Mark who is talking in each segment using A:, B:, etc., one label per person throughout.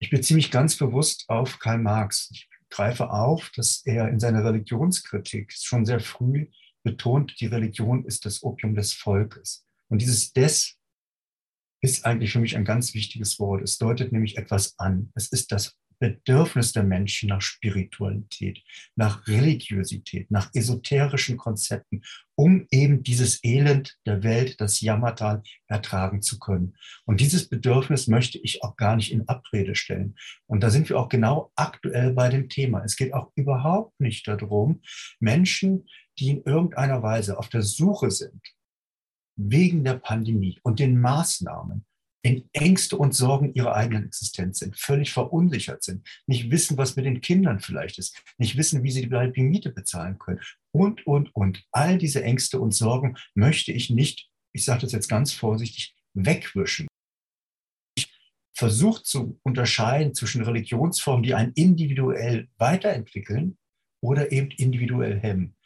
A: Ich beziehe mich ganz bewusst auf Karl Marx. Ich greife auf, dass er in seiner Religionskritik schon sehr früh betont, die Religion ist das Opium des Volkes. Und dieses des ist eigentlich für mich ein ganz wichtiges Wort. Es deutet nämlich etwas an. Es ist das Bedürfnis der Menschen nach Spiritualität, nach Religiosität, nach esoterischen Konzepten, um eben dieses Elend der Welt, das Jammertal, ertragen zu können. Und dieses Bedürfnis möchte ich auch gar nicht in Abrede stellen. Und da sind wir auch genau aktuell bei dem Thema. Es geht auch überhaupt nicht darum, Menschen, die in irgendeiner Weise auf der Suche sind, wegen der Pandemie und den Maßnahmen, in Ängste und Sorgen ihrer eigenen Existenz sind, völlig verunsichert sind, nicht wissen, was mit den Kindern vielleicht ist, nicht wissen, wie sie die Miete bezahlen können und, und, und. All diese Ängste und Sorgen möchte ich nicht, ich sage das jetzt ganz vorsichtig, wegwischen. Ich versuche zu unterscheiden zwischen Religionsformen, die einen individuell weiterentwickeln oder eben individuell hemmen.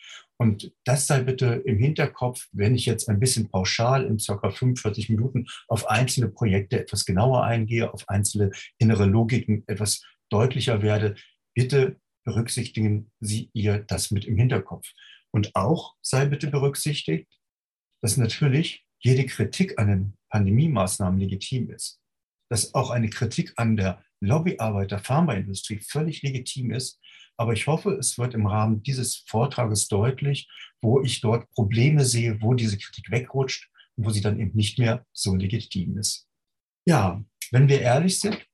A: Und das sei bitte im Hinterkopf, wenn ich jetzt ein bisschen pauschal in circa 45 Minuten auf einzelne Projekte etwas genauer eingehe, auf einzelne innere Logiken etwas deutlicher werde. Bitte berücksichtigen Sie ihr das mit im Hinterkopf. Und auch sei bitte berücksichtigt, dass natürlich jede Kritik an den Pandemie-Maßnahmen legitim ist. Dass auch eine Kritik an der Lobbyarbeit der Pharmaindustrie völlig legitim ist aber ich hoffe, es wird im Rahmen dieses Vortrages deutlich, wo ich dort Probleme sehe, wo diese Kritik wegrutscht und wo sie dann eben nicht mehr so legitim ist. Ja, wenn wir ehrlich sind,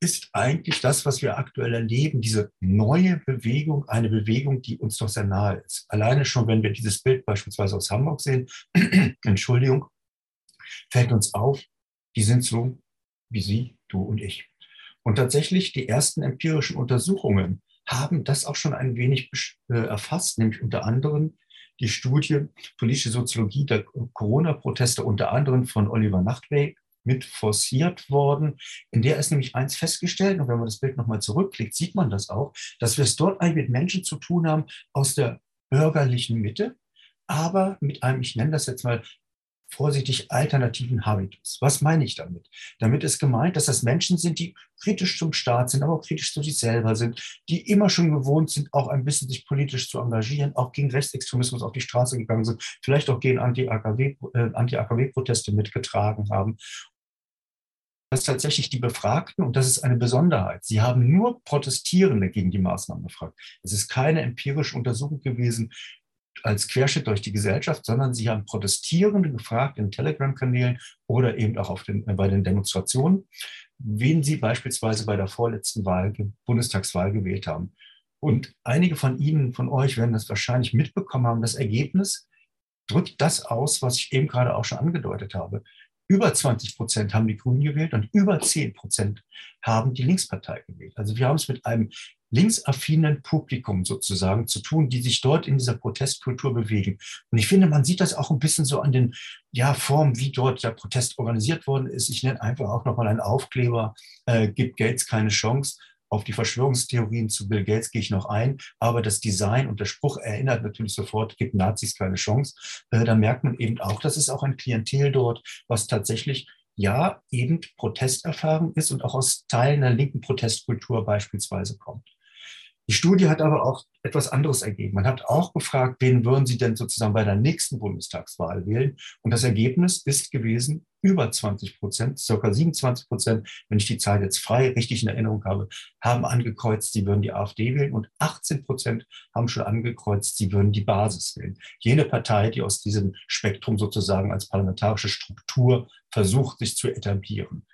A: ist eigentlich das, was wir aktuell erleben, diese neue Bewegung, eine Bewegung, die uns doch sehr nahe ist. Alleine schon, wenn wir dieses Bild beispielsweise aus Hamburg sehen, Entschuldigung, fällt uns auf, die sind so wie Sie, du und ich. Und tatsächlich die ersten empirischen Untersuchungen haben das auch schon ein wenig äh, erfasst, nämlich unter anderem die Studie Politische Soziologie der Corona-Proteste unter anderem von Oliver Nachtweg mit forciert worden. In der ist nämlich eins festgestellt, und wenn man das Bild nochmal zurückklickt, sieht man das auch, dass wir es dort eigentlich mit Menschen zu tun haben aus der bürgerlichen Mitte, aber mit einem, ich nenne das jetzt mal vorsichtig alternativen Habitus. Was meine ich damit? Damit ist gemeint, dass das Menschen sind, die kritisch zum Staat sind, aber auch kritisch zu sich selber sind, die immer schon gewohnt sind, auch ein bisschen sich politisch zu engagieren, auch gegen Rechtsextremismus auf die Straße gegangen sind, vielleicht auch gegen Anti-AKW-Proteste äh, mitgetragen haben. Das ist tatsächlich die Befragten, und das ist eine Besonderheit. Sie haben nur Protestierende gegen die Maßnahmen befragt. Es ist keine empirische Untersuchung gewesen, als Querschnitt durch die Gesellschaft, sondern sie haben Protestierende gefragt in Telegram-Kanälen oder eben auch den, äh, bei den Demonstrationen, wen sie beispielsweise bei der vorletzten Wahl, Bundestagswahl gewählt haben. Und einige von Ihnen, von euch werden das wahrscheinlich mitbekommen haben. Das Ergebnis drückt das aus, was ich eben gerade auch schon angedeutet habe. Über 20 Prozent haben die Grünen gewählt und über 10 Prozent haben die Linkspartei gewählt. Also wir haben es mit einem linksaffinen Publikum sozusagen zu tun, die sich dort in dieser Protestkultur bewegen. Und ich finde, man sieht das auch ein bisschen so an den ja, Formen, wie dort der Protest organisiert worden ist. Ich nenne einfach auch nochmal einen Aufkleber, äh, gibt Gates keine Chance. Auf die Verschwörungstheorien zu Bill Gates gehe ich noch ein, aber das Design und der Spruch erinnert natürlich sofort, gibt Nazis keine Chance. Äh, da merkt man eben auch, das ist auch ein Klientel dort, was tatsächlich ja eben Protesterfahrung ist und auch aus Teilen der linken Protestkultur beispielsweise kommt. Die Studie hat aber auch etwas anderes ergeben. Man hat auch gefragt, wen würden Sie denn sozusagen bei der nächsten Bundestagswahl wählen? Und das Ergebnis ist gewesen, über 20 Prozent, circa 27 Prozent, wenn ich die Zahl jetzt frei richtig in Erinnerung habe, haben angekreuzt, sie würden die AfD wählen und 18 Prozent haben schon angekreuzt, sie würden die Basis wählen. Jene Partei, die aus diesem Spektrum sozusagen als parlamentarische Struktur versucht, sich zu etablieren.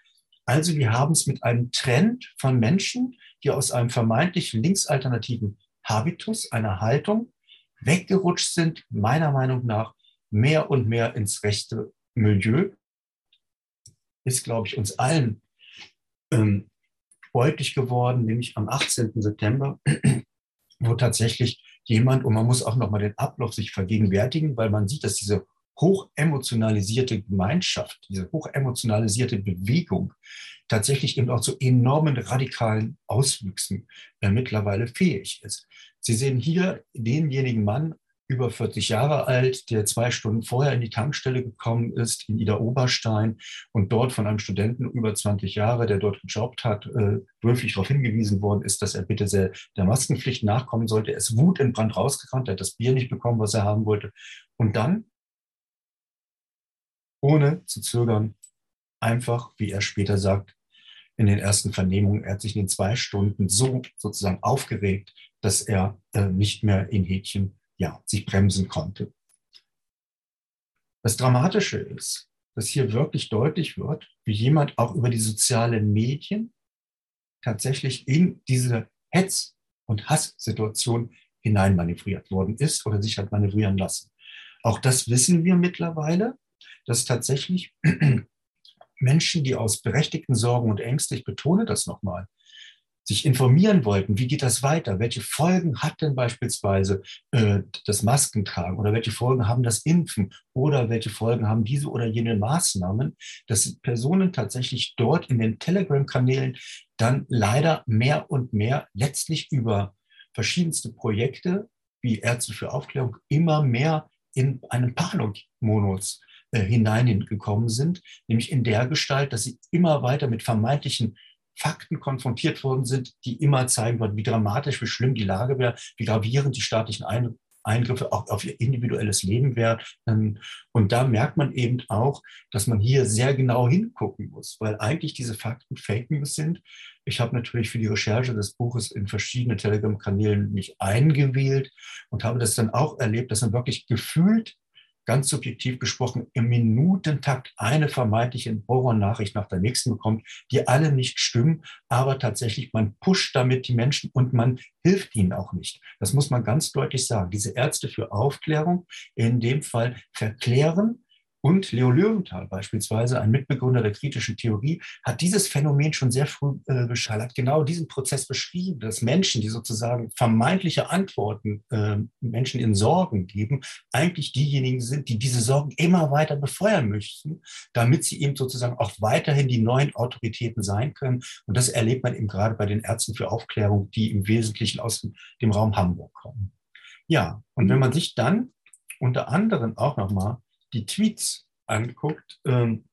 A: Also wir haben es mit einem Trend von Menschen, die aus einem vermeintlich linksalternativen Habitus, einer Haltung, weggerutscht sind, meiner Meinung nach, mehr und mehr ins rechte Milieu. Ist, glaube ich, uns allen ähm, deutlich geworden, nämlich am 18. September, wo tatsächlich jemand, und man muss auch nochmal den Ablauf sich vergegenwärtigen, weil man sieht, dass diese hochemotionalisierte Gemeinschaft, diese hochemotionalisierte Bewegung tatsächlich eben auch zu enormen radikalen Auswüchsen äh, mittlerweile fähig ist. Sie sehen hier denjenigen Mann über 40 Jahre alt, der zwei Stunden vorher in die Tankstelle gekommen ist, in Ida Oberstein, und dort von einem Studenten über 20 Jahre, der dort gejobbt hat, äh, höflich darauf hingewiesen worden ist, dass er bitte sehr der Maskenpflicht nachkommen sollte. Er ist Wut in Brand rausgerannt, er hat das Bier nicht bekommen, was er haben wollte. Und dann, ohne zu zögern, einfach, wie er später sagt, in den ersten Vernehmungen, er hat sich in den zwei Stunden so sozusagen aufgeregt, dass er äh, nicht mehr in Häkchen ja, sich bremsen konnte. Das Dramatische ist, dass hier wirklich deutlich wird, wie jemand auch über die sozialen Medien tatsächlich in diese Hetz- und Hasssituation hineinmanövriert worden ist oder sich hat manövrieren lassen. Auch das wissen wir mittlerweile, dass tatsächlich Menschen, die aus berechtigten Sorgen und Ängsten, ich betone das nochmal, sich informieren wollten, wie geht das weiter? Welche Folgen hat denn beispielsweise äh, das Maskentragen oder welche Folgen haben das Impfen oder welche Folgen haben diese oder jene Maßnahmen, dass Personen tatsächlich dort in den Telegram-Kanälen dann leider mehr und mehr letztlich über verschiedenste Projekte wie Ärzte für Aufklärung immer mehr in einen Panikmodus äh, hineingekommen sind, nämlich in der Gestalt, dass sie immer weiter mit vermeintlichen Fakten konfrontiert worden sind, die immer zeigen würden, wie dramatisch, wie schlimm die Lage wäre, wie gravierend die staatlichen Eingriffe auch auf ihr individuelles Leben wären. Ähm, und da merkt man eben auch, dass man hier sehr genau hingucken muss, weil eigentlich diese Fakten Fake News sind. Ich habe natürlich für die Recherche des Buches in verschiedene Telegram-Kanälen mich eingewählt und habe das dann auch erlebt, dass man wirklich gefühlt ganz subjektiv gesprochen, im Minutentakt eine vermeintliche Horror-Nachricht nach der nächsten bekommt, die alle nicht stimmen, aber tatsächlich man pusht damit die Menschen und man hilft ihnen auch nicht. Das muss man ganz deutlich sagen. Diese Ärzte für Aufklärung in dem Fall verklären, und Leo Löwenthal beispielsweise, ein Mitbegründer der kritischen Theorie, hat dieses Phänomen schon sehr früh äh, beschrieben, hat genau diesen Prozess beschrieben, dass Menschen, die sozusagen vermeintliche Antworten äh, Menschen in Sorgen geben, eigentlich diejenigen sind, die diese Sorgen immer weiter befeuern möchten, damit sie eben sozusagen auch weiterhin die neuen Autoritäten sein können. Und das erlebt man eben gerade bei den Ärzten für Aufklärung, die im Wesentlichen aus dem, dem Raum Hamburg kommen. Ja, und wenn man sich dann unter anderem auch nochmal die Tweets anguckt ähm,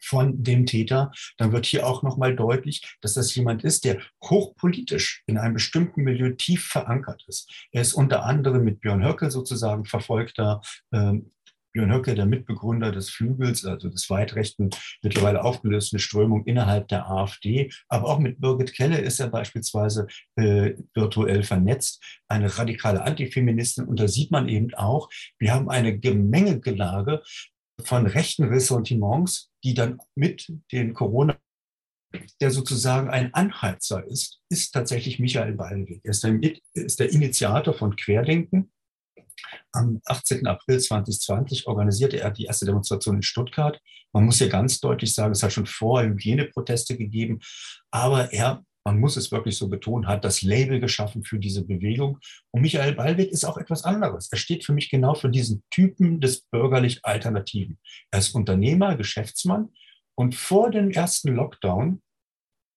A: von dem Täter, dann wird hier auch nochmal deutlich, dass das jemand ist, der hochpolitisch in einem bestimmten Milieu tief verankert ist. Er ist unter anderem mit Björn Höcke sozusagen verfolgter ähm, Björn Höcke, der Mitbegründer des Flügels, also des weitrechten, mittlerweile aufgelösten Strömung innerhalb der AfD. Aber auch mit Birgit Kelle ist er beispielsweise äh, virtuell vernetzt, eine radikale Antifeministin. Und da sieht man eben auch, wir haben eine Gemengelage von rechten Ressentiments, die dann mit den Corona der sozusagen ein Anheizer ist, ist tatsächlich Michael Ballweg. Er ist der, ist der Initiator von Querdenken, am 18. April 2020 organisierte er die erste Demonstration in Stuttgart. Man muss hier ganz deutlich sagen, es hat schon vorher Hygieneproteste gegeben, aber er, man muss es wirklich so betonen, hat das Label geschaffen für diese Bewegung. Und Michael Ballweg ist auch etwas anderes. Er steht für mich genau für diesen Typen des bürgerlich Alternativen. Er ist Unternehmer, Geschäftsmann und vor dem ersten Lockdown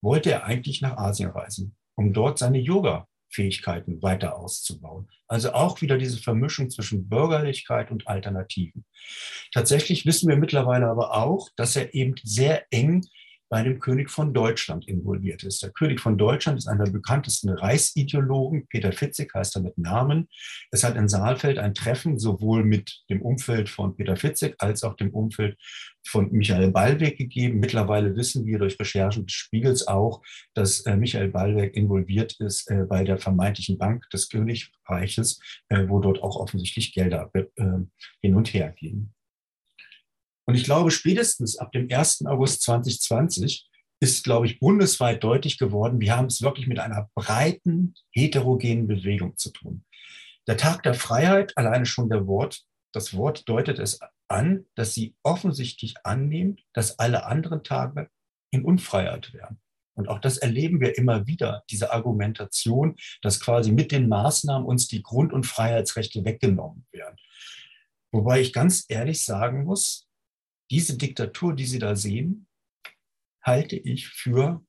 A: wollte er eigentlich nach Asien reisen, um dort seine Yoga Fähigkeiten weiter auszubauen. Also auch wieder diese Vermischung zwischen Bürgerlichkeit und Alternativen. Tatsächlich wissen wir mittlerweile aber auch, dass er eben sehr eng bei dem König von Deutschland involviert ist. Der König von Deutschland ist einer der bekanntesten Reichsideologen. Peter Fitzig heißt er mit Namen. Es hat in Saalfeld ein Treffen sowohl mit dem Umfeld von Peter Fitzig als auch dem Umfeld von Michael Ballweg gegeben. Mittlerweile wissen wir durch Recherchen des Spiegels auch, dass äh, Michael Ballweg involviert ist äh, bei der vermeintlichen Bank des Königreiches, äh, wo dort auch offensichtlich Gelder äh, hin und her gehen. Und ich glaube, spätestens ab dem 1. August 2020 ist, glaube ich, bundesweit deutlich geworden, wir haben es wirklich mit einer breiten, heterogenen Bewegung zu tun. Der Tag der Freiheit, alleine schon der Wort, das Wort deutet es an, dass sie offensichtlich annimmt, dass alle anderen Tage in Unfreiheit wären. Und auch das erleben wir immer wieder, diese Argumentation, dass quasi mit den Maßnahmen uns die Grund- und Freiheitsrechte weggenommen werden. Wobei ich ganz ehrlich sagen muss, diese Diktatur, die Sie da sehen, halte ich für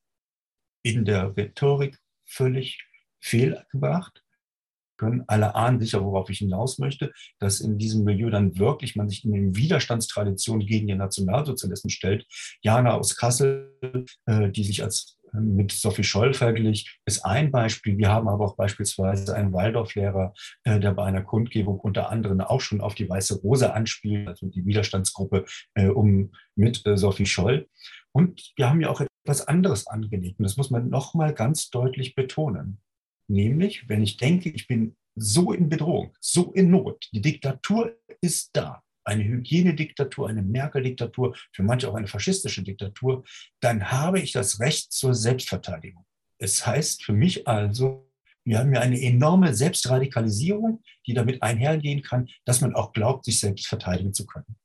A: in der Rhetorik völlig fehlgebracht. können. Alle ahnen sicher, worauf ich hinaus möchte, dass in diesem Milieu dann wirklich man sich in den Widerstandstraditionen gegen den Nationalsozialismus stellt. Jana aus Kassel, äh, die sich als mit Sophie Scholl verglich, ist ein Beispiel. Wir haben aber auch beispielsweise einen Waldorflehrer, äh, der bei einer Kundgebung unter anderem auch schon auf die Weiße Rose anspielt, also die Widerstandsgruppe um mit Sophie Scholl. Und wir haben ja auch etwas anderes angelegt. Und das muss man nochmal ganz deutlich betonen. Nämlich, wenn ich denke, ich bin so in Bedrohung, so in Not, die Diktatur ist da, eine Hygienediktatur, eine Merkel-Diktatur, für manche auch eine faschistische Diktatur, dann habe ich das Recht zur Selbstverteidigung. Es heißt für mich also, wir haben ja eine enorme Selbstradikalisierung, die damit einhergehen kann, dass man auch glaubt, sich selbst verteidigen zu können.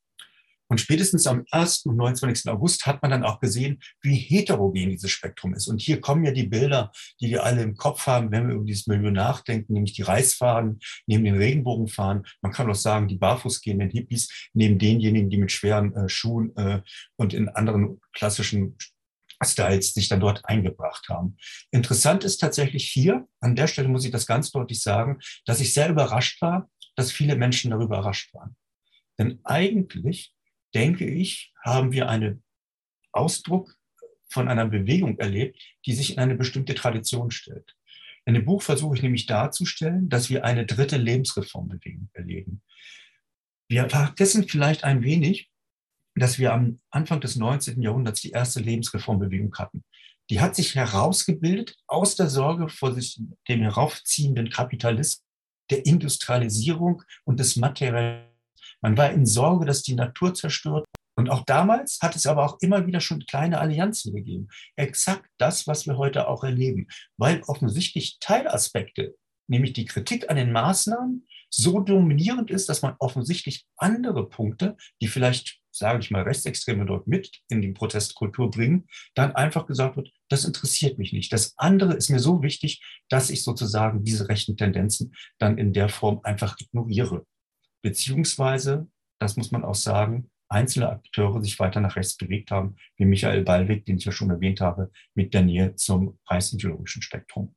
A: Und spätestens am 1. und 29. August hat man dann auch gesehen, wie heterogen dieses Spektrum ist. Und hier kommen ja die Bilder, die wir alle im Kopf haben, wenn wir über dieses Milieu nachdenken, nämlich die Reisfahren neben den Regenbogenfahren. Man kann auch sagen, die barfuß gehenden Hippies neben denjenigen, die mit schweren äh, Schuhen äh, und in anderen klassischen Styles sich dann dort eingebracht haben. Interessant ist tatsächlich hier, an der Stelle muss ich das ganz deutlich sagen, dass ich sehr überrascht war, dass viele Menschen darüber überrascht waren. Denn eigentlich denke ich, haben wir einen Ausdruck von einer Bewegung erlebt, die sich in eine bestimmte Tradition stellt. In dem Buch versuche ich nämlich darzustellen, dass wir eine dritte Lebensreformbewegung erleben. Wir vergessen vielleicht ein wenig, dass wir am Anfang des 19. Jahrhunderts die erste Lebensreformbewegung hatten. Die hat sich herausgebildet aus der Sorge vor sich, dem heraufziehenden Kapitalismus, der Industrialisierung und des Materiellen man war in Sorge, dass die Natur zerstört. Und auch damals hat es aber auch immer wieder schon kleine Allianzen gegeben. Exakt das, was wir heute auch erleben. Weil offensichtlich Teilaspekte, nämlich die Kritik an den Maßnahmen, so dominierend ist, dass man offensichtlich andere Punkte, die vielleicht, sage ich mal, Rechtsextreme dort mit in die Protestkultur bringen, dann einfach gesagt wird, das interessiert mich nicht. Das andere ist mir so wichtig, dass ich sozusagen diese rechten Tendenzen dann in der Form einfach ignoriere beziehungsweise, das muss man auch sagen, einzelne Akteure sich weiter nach rechts bewegt haben, wie Michael Ballweg, den ich ja schon erwähnt habe, mit der Nähe zum reichsideologischen Spektrum.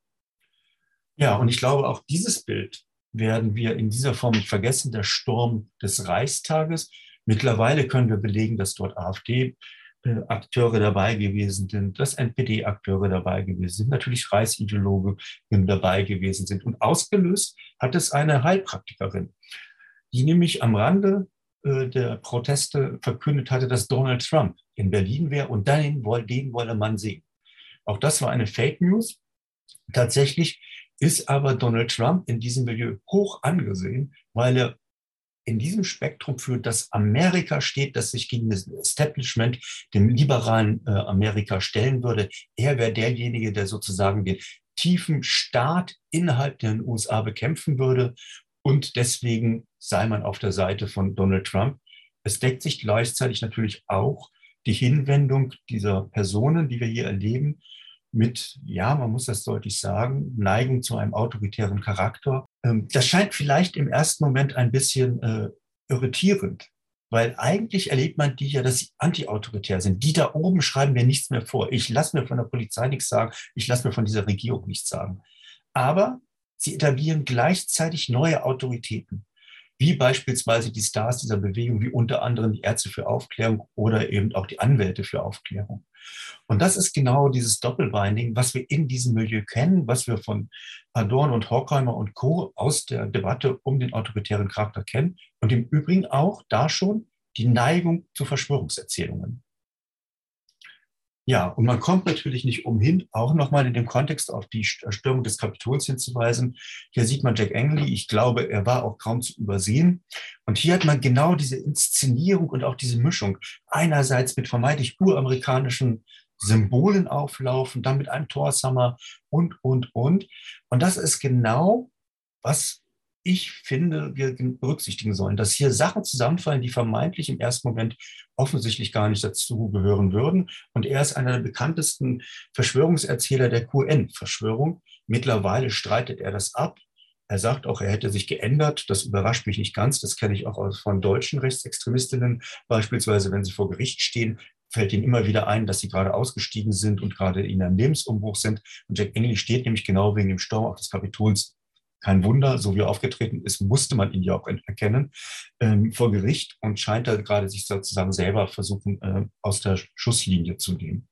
A: Ja, und ich glaube, auch dieses Bild werden wir in dieser Form nicht vergessen, der Sturm des Reichstages. Mittlerweile können wir belegen, dass dort AfD-Akteure dabei gewesen sind, dass NPD-Akteure dabei gewesen sind, natürlich Reichsideologen dabei gewesen sind. Und ausgelöst hat es eine Heilpraktikerin, die nämlich am Rande äh, der Proteste verkündet hatte, dass Donald Trump in Berlin wäre und den, den wolle man sehen. Auch das war eine Fake News. Tatsächlich ist aber Donald Trump in diesem Milieu hoch angesehen, weil er in diesem Spektrum für das Amerika steht, das sich gegen das Establishment, dem liberalen äh, Amerika stellen würde. Er wäre derjenige, der sozusagen den tiefen Staat innerhalb der USA bekämpfen würde und deswegen sei man auf der Seite von Donald Trump. Es deckt sich gleichzeitig natürlich auch die Hinwendung dieser Personen, die wir hier erleben, mit, ja, man muss das deutlich sagen, Neigung zu einem autoritären Charakter. Ähm, das scheint vielleicht im ersten Moment ein bisschen äh, irritierend, weil eigentlich erlebt man die ja, dass sie antiautoritär sind. Die da oben schreiben mir nichts mehr vor. Ich lasse mir von der Polizei nichts sagen, ich lasse mir von dieser Regierung nichts sagen. Aber Sie etablieren gleichzeitig neue Autoritäten, wie beispielsweise die Stars dieser Bewegung, wie unter anderem die Ärzte für Aufklärung oder eben auch die Anwälte für Aufklärung. Und das ist genau dieses Doppelbinding, was wir in diesem Milieu kennen, was wir von Adorn und Horkheimer und Co. aus der Debatte um den autoritären Charakter kennen und im Übrigen auch da schon die Neigung zu Verschwörungserzählungen. Ja, und man kommt natürlich nicht umhin, auch nochmal in dem Kontext auf die Stürmung des Kapitols hinzuweisen. Hier sieht man Jack Angley. Ich glaube, er war auch kaum zu übersehen. Und hier hat man genau diese Inszenierung und auch diese Mischung. Einerseits mit vermeintlich uramerikanischen Symbolen auflaufen, dann mit einem Torsammer und, und, und. Und das ist genau, was ich finde, wir berücksichtigen sollen, dass hier Sachen zusammenfallen, die vermeintlich im ersten Moment offensichtlich gar nicht dazu gehören würden. Und er ist einer der bekanntesten Verschwörungserzähler der QN-Verschwörung. Mittlerweile streitet er das ab. Er sagt auch, er hätte sich geändert. Das überrascht mich nicht ganz. Das kenne ich auch von deutschen Rechtsextremistinnen. Beispielsweise, wenn sie vor Gericht stehen, fällt ihnen immer wieder ein, dass sie gerade ausgestiegen sind und gerade in einem Lebensumbruch sind. Und Jack Engley steht nämlich genau wegen dem Sturm auf des Kapitols kein Wunder, so wie er aufgetreten ist, musste man ihn ja auch erkennen ähm, vor Gericht und scheint da gerade sich sozusagen selber versuchen, äh, aus der Schusslinie zu nehmen.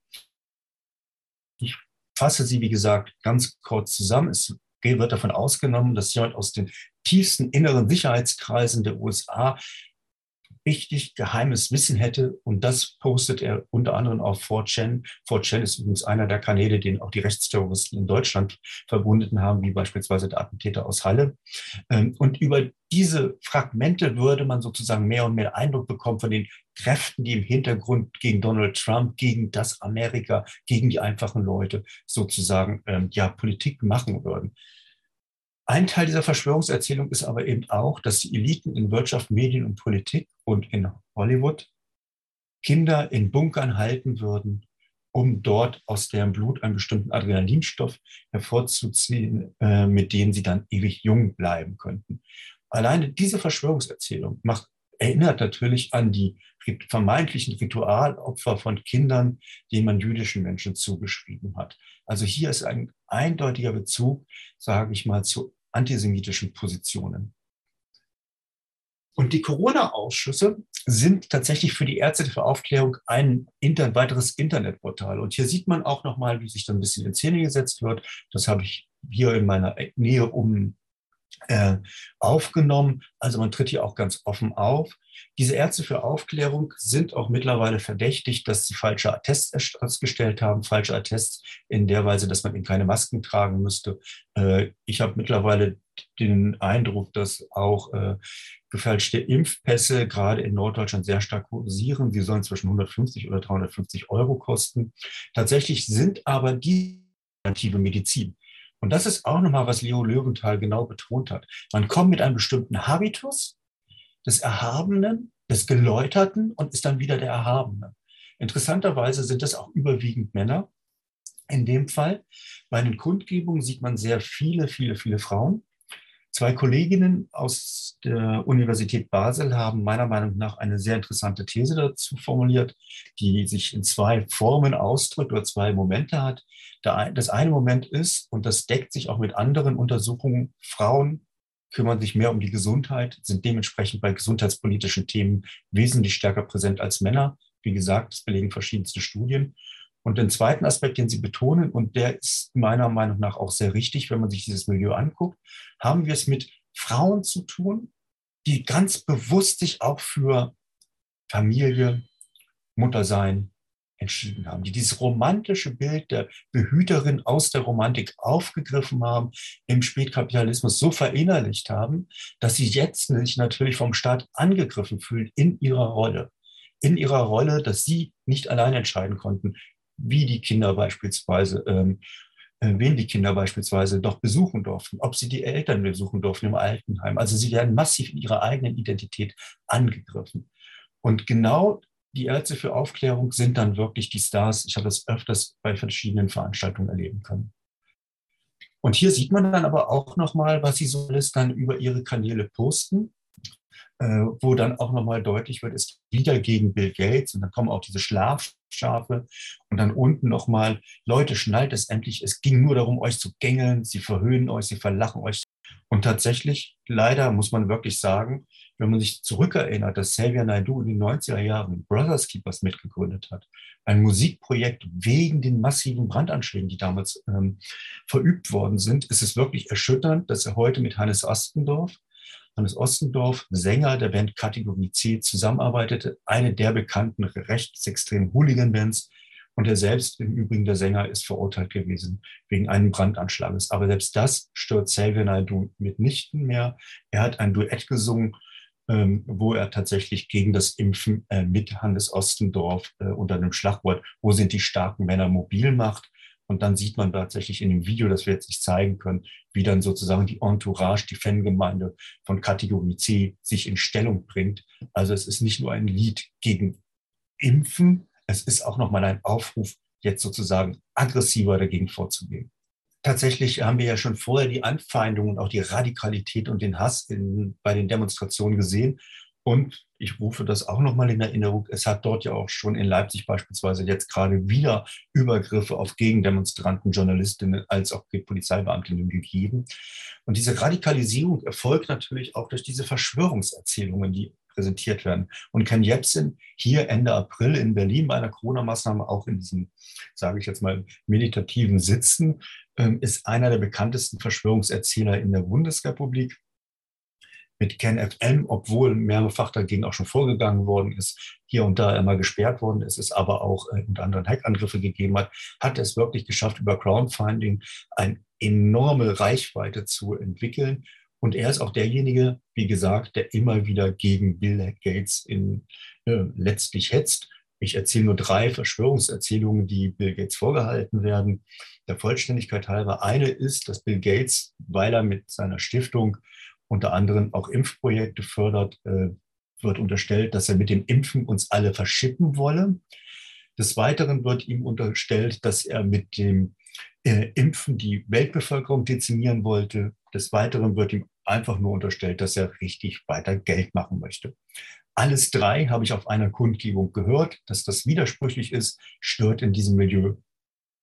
A: Ich fasse sie, wie gesagt, ganz kurz zusammen. Es wird davon ausgenommen, dass jemand aus den tiefsten inneren Sicherheitskreisen der USA richtig geheimes Wissen hätte. Und das postet er unter anderem auf 4chan. 4chan ist übrigens einer der Kanäle, den auch die Rechtsterroristen in Deutschland verbunden haben, wie beispielsweise der Attentäter aus Halle. Ähm, und über diese Fragmente würde man sozusagen mehr und mehr Eindruck bekommen von den Kräften, die im Hintergrund gegen Donald Trump, gegen das Amerika, gegen die einfachen Leute sozusagen ähm, ja Politik machen würden. Ein Teil dieser Verschwörungserzählung ist aber eben auch, dass die Eliten in Wirtschaft, Medien und Politik und in Hollywood Kinder in Bunkern halten würden, um dort aus deren Blut einen bestimmten Adrenalinstoff hervorzuziehen, äh, mit dem sie dann ewig jung bleiben könnten. Alleine diese Verschwörungserzählung macht, erinnert natürlich an die vermeintlichen Ritualopfer von Kindern, denen man jüdischen Menschen zugeschrieben hat. Also hier ist ein eindeutiger Bezug, sage ich mal, zu antisemitischen Positionen. Und die Corona-Ausschüsse sind tatsächlich für die Ärzte für Aufklärung ein inter weiteres Internetportal. Und hier sieht man auch nochmal, wie sich da ein bisschen in Szene gesetzt wird. Das habe ich hier in meiner Nähe um äh, aufgenommen. Also man tritt hier auch ganz offen auf. Diese Ärzte für Aufklärung sind auch mittlerweile verdächtig, dass sie falsche Attests ausgestellt haben, falsche Attests in der Weise, dass man eben keine Masken tragen müsste. Äh, ich habe mittlerweile den Eindruck, dass auch äh, gefälschte Impfpässe gerade in Norddeutschland sehr stark kursieren. Sie sollen zwischen 150 oder 350 Euro kosten. Tatsächlich sind aber die alternative Medizin. Und das ist auch nochmal, was Leo Löwenthal genau betont hat. Man kommt mit einem bestimmten Habitus des Erhabenen, des Geläuterten und ist dann wieder der Erhabene. Interessanterweise sind das auch überwiegend Männer. In dem Fall, bei den Kundgebungen sieht man sehr viele, viele, viele Frauen. Zwei Kolleginnen aus der Universität Basel haben meiner Meinung nach eine sehr interessante These dazu formuliert, die sich in zwei Formen ausdrückt oder zwei Momente hat. Das eine Moment ist, und das deckt sich auch mit anderen Untersuchungen, Frauen kümmern sich mehr um die Gesundheit, sind dementsprechend bei gesundheitspolitischen Themen wesentlich stärker präsent als Männer. Wie gesagt, das belegen verschiedenste Studien. Und den zweiten Aspekt, den Sie betonen, und der ist meiner Meinung nach auch sehr richtig, wenn man sich dieses Milieu anguckt, haben wir es mit Frauen zu tun, die ganz bewusst sich auch für Familie, Muttersein entschieden haben, die dieses romantische Bild der Behüterin aus der Romantik aufgegriffen haben, im Spätkapitalismus so verinnerlicht haben, dass sie jetzt sich natürlich vom Staat angegriffen fühlen in ihrer Rolle. In ihrer Rolle, dass sie nicht allein entscheiden konnten, wie die Kinder beispielsweise, ähm, äh, wen die Kinder beispielsweise doch besuchen durften, ob sie die Eltern besuchen durften im Altenheim. Also sie werden massiv in ihrer eigenen Identität angegriffen. Und genau die Ärzte für Aufklärung sind dann wirklich die Stars. Ich habe das öfters bei verschiedenen Veranstaltungen erleben können. Und hier sieht man dann aber auch nochmal, was sie so alles dann über ihre Kanäle posten. Äh, wo dann auch nochmal deutlich wird, ist wieder gegen Bill Gates und dann kommen auch diese Schlafschafe und dann unten nochmal, Leute, schnallt es endlich, es ging nur darum, euch zu gängeln, sie verhöhnen euch, sie verlachen euch. Und tatsächlich, leider muss man wirklich sagen, wenn man sich zurückerinnert, dass Xavier Naidoo in den 90er Jahren Brothers Keepers mitgegründet hat, ein Musikprojekt wegen den massiven Brandanschlägen, die damals ähm, verübt worden sind, ist es wirklich erschütternd, dass er heute mit Hannes Ostendorf Hannes Ostendorf, Sänger der Band Kategorie C, zusammenarbeitete, eine der bekannten rechtsextremen Hooligan-Bands. Und er selbst, im Übrigen der Sänger, ist verurteilt gewesen wegen einem Brandanschlages. Aber selbst das stört Xavier Naidoo mitnichten mehr. Er hat ein Duett gesungen, ähm, wo er tatsächlich gegen das Impfen äh, mit Hannes Ostendorf äh, unter dem Schlagwort, wo sind die starken Männer mobil macht. Und dann sieht man tatsächlich in dem Video, das wir jetzt nicht zeigen können, wie dann sozusagen die Entourage, die Fangemeinde von Kategorie C sich in Stellung bringt. Also es ist nicht nur ein Lied gegen Impfen, es ist auch nochmal ein Aufruf, jetzt sozusagen aggressiver dagegen vorzugehen. Tatsächlich haben wir ja schon vorher die Anfeindungen und auch die Radikalität und den Hass in, bei den Demonstrationen gesehen. Und ich rufe das auch nochmal in Erinnerung. Es hat dort ja auch schon in Leipzig beispielsweise jetzt gerade wieder Übergriffe auf Gegendemonstranten, Journalistinnen als auch Polizeibeamtinnen gegeben. Und diese Radikalisierung erfolgt natürlich auch durch diese Verschwörungserzählungen, die präsentiert werden. Und Ken Jebsen hier Ende April in Berlin bei einer Corona-Maßnahme, auch in diesem, sage ich jetzt mal, meditativen Sitzen, ähm, ist einer der bekanntesten Verschwörungserzähler in der Bundesrepublik mit KenFM, obwohl mehrfach dagegen auch schon vorgegangen worden ist, hier und da immer gesperrt worden ist, es aber auch äh, unter anderem Hackangriffe gegeben hat, hat es wirklich geschafft, über Crowdfunding eine enorme Reichweite zu entwickeln. Und er ist auch derjenige, wie gesagt, der immer wieder gegen Bill Gates in, äh, letztlich hetzt. Ich erzähle nur drei Verschwörungserzählungen, die Bill Gates vorgehalten werden. Der Vollständigkeit halber. Eine ist, dass Bill Gates, weil er mit seiner Stiftung unter anderem auch Impfprojekte fördert, äh, wird unterstellt, dass er mit dem Impfen uns alle verschippen wolle. Des Weiteren wird ihm unterstellt, dass er mit dem äh, Impfen die Weltbevölkerung dezimieren wollte. Des Weiteren wird ihm einfach nur unterstellt, dass er richtig weiter Geld machen möchte. Alles drei habe ich auf einer Kundgebung gehört, dass das widersprüchlich ist, stört in diesem Milieu.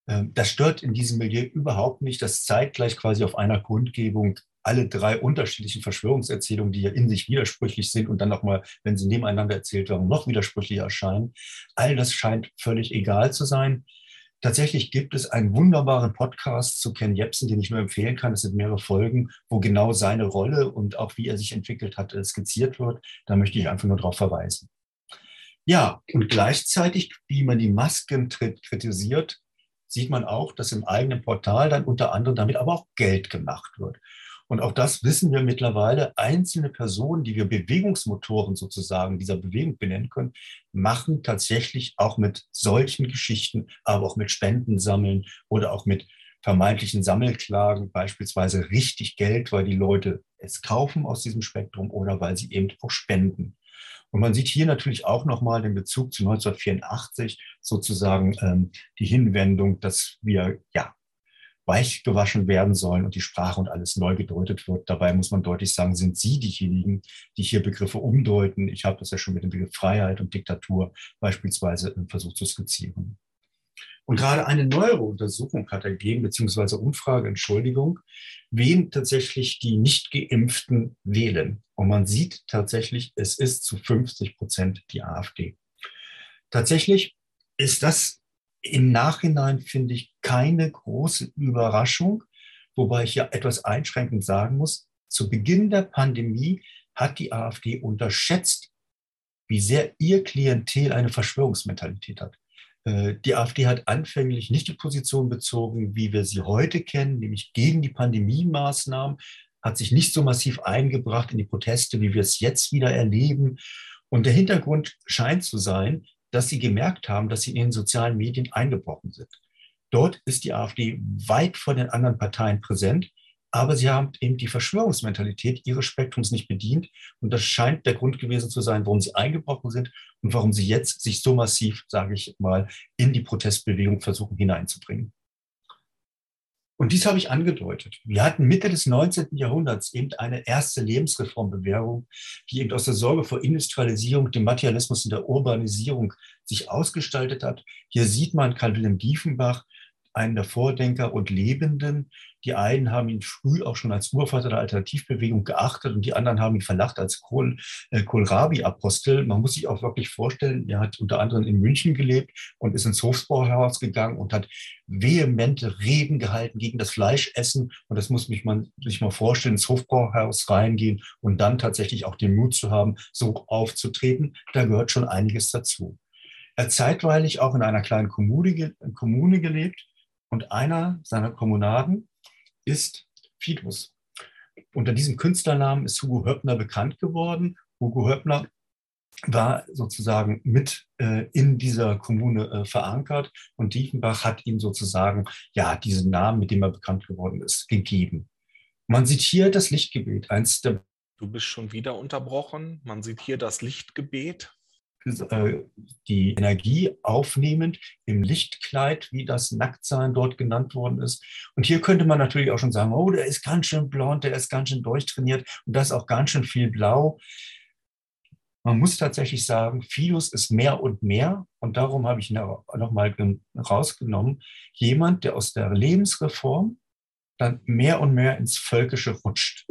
A: Ähm, das stört in diesem Milieu überhaupt nicht, dass zeitgleich quasi auf einer Kundgebung alle drei unterschiedlichen Verschwörungserzählungen, die ja in sich widersprüchlich sind und dann nochmal, wenn sie nebeneinander erzählt werden, noch widersprüchlicher erscheinen. All das scheint völlig egal zu sein. Tatsächlich gibt es einen wunderbaren Podcast zu Ken Jebsen, den ich nur empfehlen kann. Es sind mehrere Folgen, wo genau seine Rolle und auch wie er sich entwickelt hat, äh, skizziert wird. Da möchte ich einfach nur darauf verweisen. Ja, und gleichzeitig, wie man die Masken kritisiert, sieht man auch, dass im eigenen Portal dann unter anderem damit aber auch Geld gemacht wird. Und auch das wissen wir mittlerweile. Einzelne Personen, die wir Bewegungsmotoren sozusagen dieser Bewegung benennen können, machen tatsächlich auch mit solchen Geschichten, aber auch mit Spenden sammeln oder auch mit vermeintlichen Sammelklagen beispielsweise richtig Geld, weil die Leute es kaufen aus diesem Spektrum oder weil sie eben auch spenden. Und man sieht hier natürlich auch nochmal den Bezug zu 1984, sozusagen ähm, die Hinwendung, dass wir ja weich gewaschen werden sollen und die Sprache und alles neu gedeutet wird. Dabei muss man deutlich sagen, sind Sie diejenigen, die hier Begriffe umdeuten. Ich habe das ja schon mit dem Begriff Freiheit und Diktatur beispielsweise versucht zu skizzieren. Und gerade eine neuere Untersuchung hat ergeben, beziehungsweise Umfrage, Entschuldigung, wen tatsächlich die Nicht-Geimpften wählen. Und man sieht tatsächlich, es ist zu 50 Prozent die AfD. Tatsächlich ist das im Nachhinein finde ich keine große Überraschung, wobei ich ja etwas einschränkend sagen muss, zu Beginn der Pandemie hat die AfD unterschätzt, wie sehr ihr Klientel eine Verschwörungsmentalität hat. Äh, die AfD hat anfänglich nicht die Position bezogen, wie wir sie heute kennen, nämlich gegen die Pandemie-Maßnahmen, hat sich nicht so massiv eingebracht in die Proteste, wie wir es jetzt wieder erleben. Und der Hintergrund scheint zu sein, dass sie gemerkt haben, dass sie in den sozialen Medien eingebrochen sind. Dort ist die AfD weit vor den anderen Parteien präsent, aber sie haben eben die Verschwörungsmentalität ihres Spektrums nicht bedient. Und das scheint der Grund gewesen zu sein, warum sie eingebrochen sind und warum sie jetzt sich so massiv, sage ich mal, in die Protestbewegung versuchen hineinzubringen. Und dies habe ich angedeutet. Wir hatten Mitte des 19. Jahrhunderts eben eine erste Lebensreformbewegung, die eben aus der Sorge vor Industrialisierung, dem Materialismus und der Urbanisierung sich ausgestaltet hat. Hier sieht man Karl Wilhelm Diefenbach, einen der Vordenker und Lebenden. Die einen haben ihn früh auch schon als Urvater der Alternativbewegung geachtet und die anderen haben ihn verlacht als Kohl, äh, Kohlrabi-Apostel. Man muss sich auch wirklich vorstellen, er hat unter anderem in München gelebt und ist ins Hofbauhaus gegangen und hat vehemente Reden gehalten gegen das Fleischessen. Und das muss mich man sich mal vorstellen, ins Hofbauhaus reingehen und dann tatsächlich auch den Mut zu haben, so aufzutreten. Da gehört schon einiges dazu. Er hat zeitweilig auch in einer kleinen Kommune, Kommune gelebt und einer seiner Kommunaden ist Fidus. Unter diesem Künstlernamen ist Hugo Höppner bekannt geworden. Hugo Höppner war sozusagen mit äh, in dieser Kommune äh, verankert und Diefenbach hat ihm sozusagen ja diesen Namen, mit dem er bekannt geworden ist, gegeben. Man sieht hier das Lichtgebet, eins der.
B: Du bist schon wieder unterbrochen. Man sieht hier das Lichtgebet.
A: Äh, die Energie aufnehmend im Lichtkleid, wie das Nacktsein dort genannt worden ist. Und hier könnte man natürlich auch schon sagen, oh, der ist ganz schön blond, der ist ganz schön durchtrainiert und da ist auch ganz schön viel blau. Man muss tatsächlich sagen, Fidus ist mehr und mehr, und darum habe ich ihn nochmal rausgenommen, jemand, der aus der Lebensreform dann mehr und mehr ins Völkische rutscht.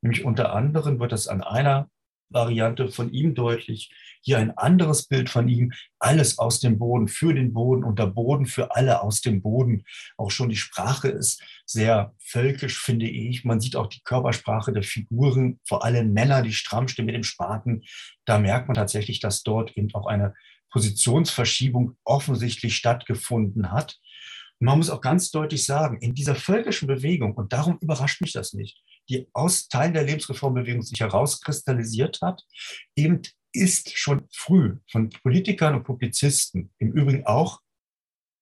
A: Nämlich unter anderem wird das an einer Variante von ihm deutlich. Hier ein anderes Bild von ihm. Alles aus dem Boden, für den Boden und der Boden für alle aus dem Boden. Auch schon die Sprache ist sehr völkisch, finde ich. Man sieht auch die Körpersprache der Figuren, vor allem Männer, die stramm stehen mit dem Spaten. Da merkt man tatsächlich, dass dort eben auch eine Positionsverschiebung offensichtlich stattgefunden hat. Man muss auch ganz deutlich sagen, in dieser völkischen Bewegung, und darum überrascht mich das nicht, die aus Teilen der Lebensreformbewegung sich herauskristallisiert hat, eben ist schon früh von Politikern und Publizisten, im Übrigen auch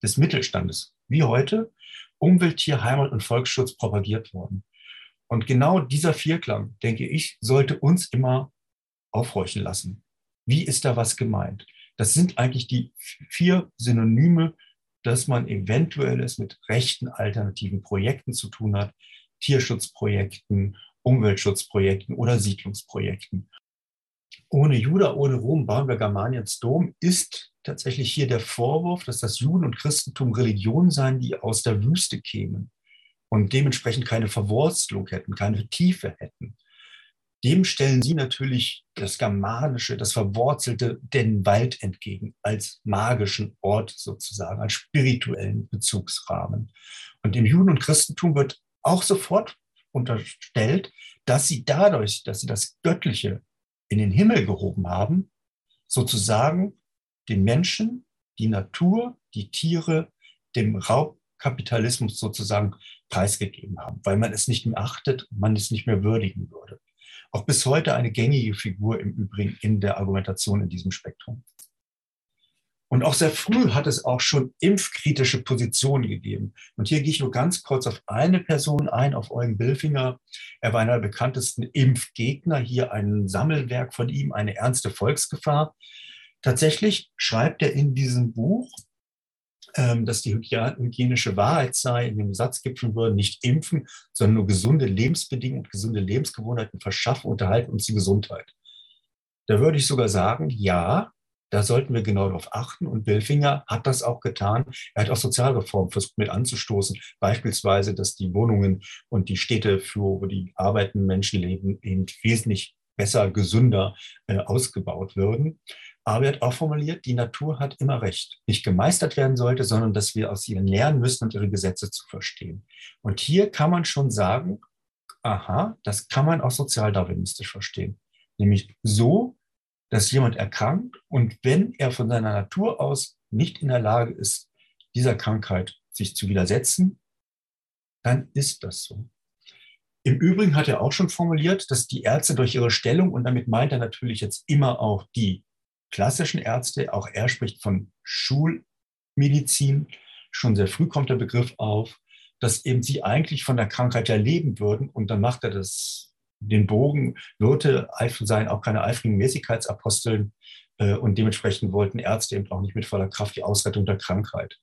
A: des Mittelstandes, wie heute, Umwelt, Tier, Heimat und Volksschutz propagiert worden. Und genau dieser Vierklang, denke ich, sollte uns immer aufhorchen lassen. Wie ist da was gemeint? Das sind eigentlich die vier Synonyme, dass man eventuell es mit rechten alternativen Projekten zu tun hat, Tierschutzprojekten, Umweltschutzprojekten oder Siedlungsprojekten. Ohne Juda, ohne Rom bauen wir Germaniens Dom ist tatsächlich hier der Vorwurf, dass das Juden und Christentum Religionen seien, die aus der Wüste kämen und dementsprechend keine Verwurzelung hätten, keine Tiefe hätten. Dem stellen sie natürlich das Germanische, das Verwurzelte, den Wald entgegen, als magischen Ort sozusagen, als spirituellen Bezugsrahmen. Und im Juden und Christentum wird auch sofort unterstellt, dass sie dadurch, dass sie das Göttliche in den Himmel gehoben haben, sozusagen den Menschen, die Natur, die Tiere dem Raubkapitalismus sozusagen preisgegeben haben, weil man es nicht mehr achtet, man es nicht mehr würdigen würde. Auch bis heute eine gängige Figur im Übrigen in der Argumentation in diesem Spektrum. Und auch sehr früh hat es auch schon impfkritische Positionen gegeben. Und hier gehe ich nur ganz kurz auf eine Person ein, auf Eugen Billfinger. Er war einer der bekanntesten Impfgegner. Hier ein Sammelwerk von ihm, eine ernste Volksgefahr. Tatsächlich schreibt er in diesem Buch, dass die hygienische Wahrheit sei, in dem Satz gipfeln würde, nicht impfen, sondern nur gesunde Lebensbedingungen und gesunde Lebensgewohnheiten verschaffen, unterhalten uns die Gesundheit. Da würde ich sogar sagen, ja, da sollten wir genau darauf achten. Und Billfinger hat das auch getan. Er hat auch Sozialreformen versucht mit anzustoßen. Beispielsweise, dass die Wohnungen und die Städte, für wo die arbeitenden Menschen leben, eben wesentlich besser, gesünder äh, ausgebaut würden. Aber er hat auch formuliert, die Natur hat immer recht. Nicht gemeistert werden sollte, sondern dass wir aus ihr lernen müssen und ihre Gesetze zu verstehen. Und hier kann man schon sagen, aha, das kann man auch sozialdarwinistisch verstehen. Nämlich so, dass jemand erkrankt und wenn er von seiner Natur aus nicht in der Lage ist, dieser Krankheit sich zu widersetzen, dann ist das so. Im Übrigen hat er auch schon formuliert, dass die Ärzte durch ihre Stellung, und damit meint er natürlich jetzt immer auch die klassischen Ärzte, auch er spricht von Schulmedizin, schon sehr früh kommt der Begriff auf, dass eben sie eigentlich von der Krankheit ja leben würden. Und dann macht er das den Bogen Wirte seien auch keine eifrigen Mäßigkeitsaposteln äh, und dementsprechend wollten Ärzte eben auch nicht mit voller Kraft die Ausrettung der Krankheit.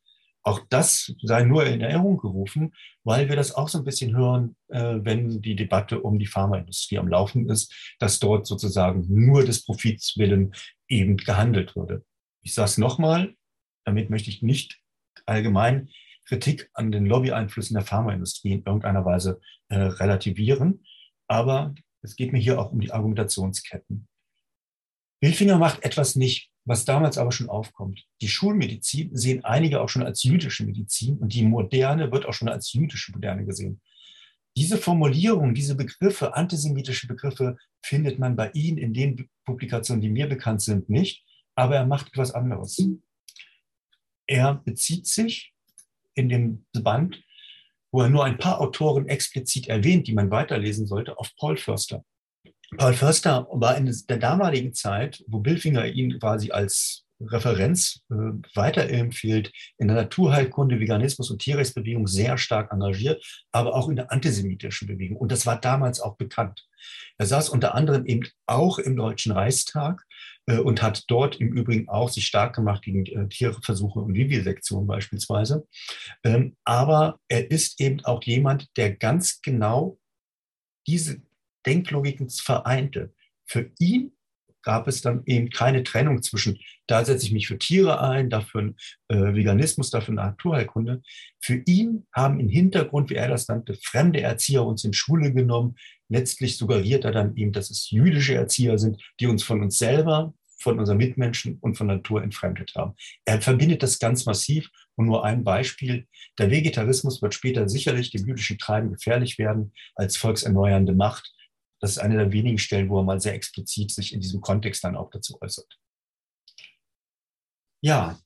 A: Auch das sei nur in Erinnerung gerufen, weil wir das auch so ein bisschen hören, äh, wenn die Debatte um die Pharmaindustrie am Laufen ist, dass dort sozusagen nur des Profits willen eben gehandelt würde. Ich sage es nochmal, damit möchte ich nicht allgemein Kritik an den Lobbyeinflüssen der Pharmaindustrie in irgendeiner Weise äh, relativieren. Aber es geht mir hier auch um die Argumentationsketten. Billfinger macht etwas nicht, was damals aber schon aufkommt. Die Schulmedizin sehen einige auch schon als jüdische Medizin und die moderne wird auch schon als jüdische Moderne gesehen. Diese Formulierung, diese Begriffe, antisemitische Begriffe, findet man bei Ihnen in den Publikationen, die mir bekannt sind, nicht, aber er macht etwas anderes. Er bezieht sich in dem Band wo er nur ein paar Autoren explizit erwähnt, die man weiterlesen sollte, auf Paul Förster. Paul Förster war in der damaligen Zeit, wo Billfinger ihn quasi als Referenz äh, weiterempfiehlt, in der Naturheilkunde, Veganismus und Tierrechtsbewegung sehr stark engagiert, aber auch in der antisemitischen Bewegung. Und das war damals auch bekannt. Er saß unter anderem eben auch im Deutschen Reichstag äh, und hat dort im Übrigen auch sich stark gemacht gegen äh, Tierversuche und Vivisektion beispielsweise. Ähm, aber er ist eben auch jemand, der ganz genau diese Denklogiken vereinte. Für ihn gab es dann eben keine Trennung zwischen, da setze ich mich für Tiere ein, dafür äh, Veganismus, dafür Naturheilkunde. Für ihn haben im Hintergrund, wie er das nannte, fremde Erzieher uns in Schule genommen. Letztlich suggeriert er dann eben, dass es jüdische Erzieher sind, die uns von uns selber, von unseren Mitmenschen und von Natur entfremdet haben. Er verbindet das ganz massiv und nur ein Beispiel. Der Vegetarismus wird später sicherlich dem jüdischen Treiben gefährlich werden als volkserneuernde Macht. Das ist eine der wenigen Stellen, wo er mal sehr explizit sich in diesem Kontext dann auch dazu äußert. Ja,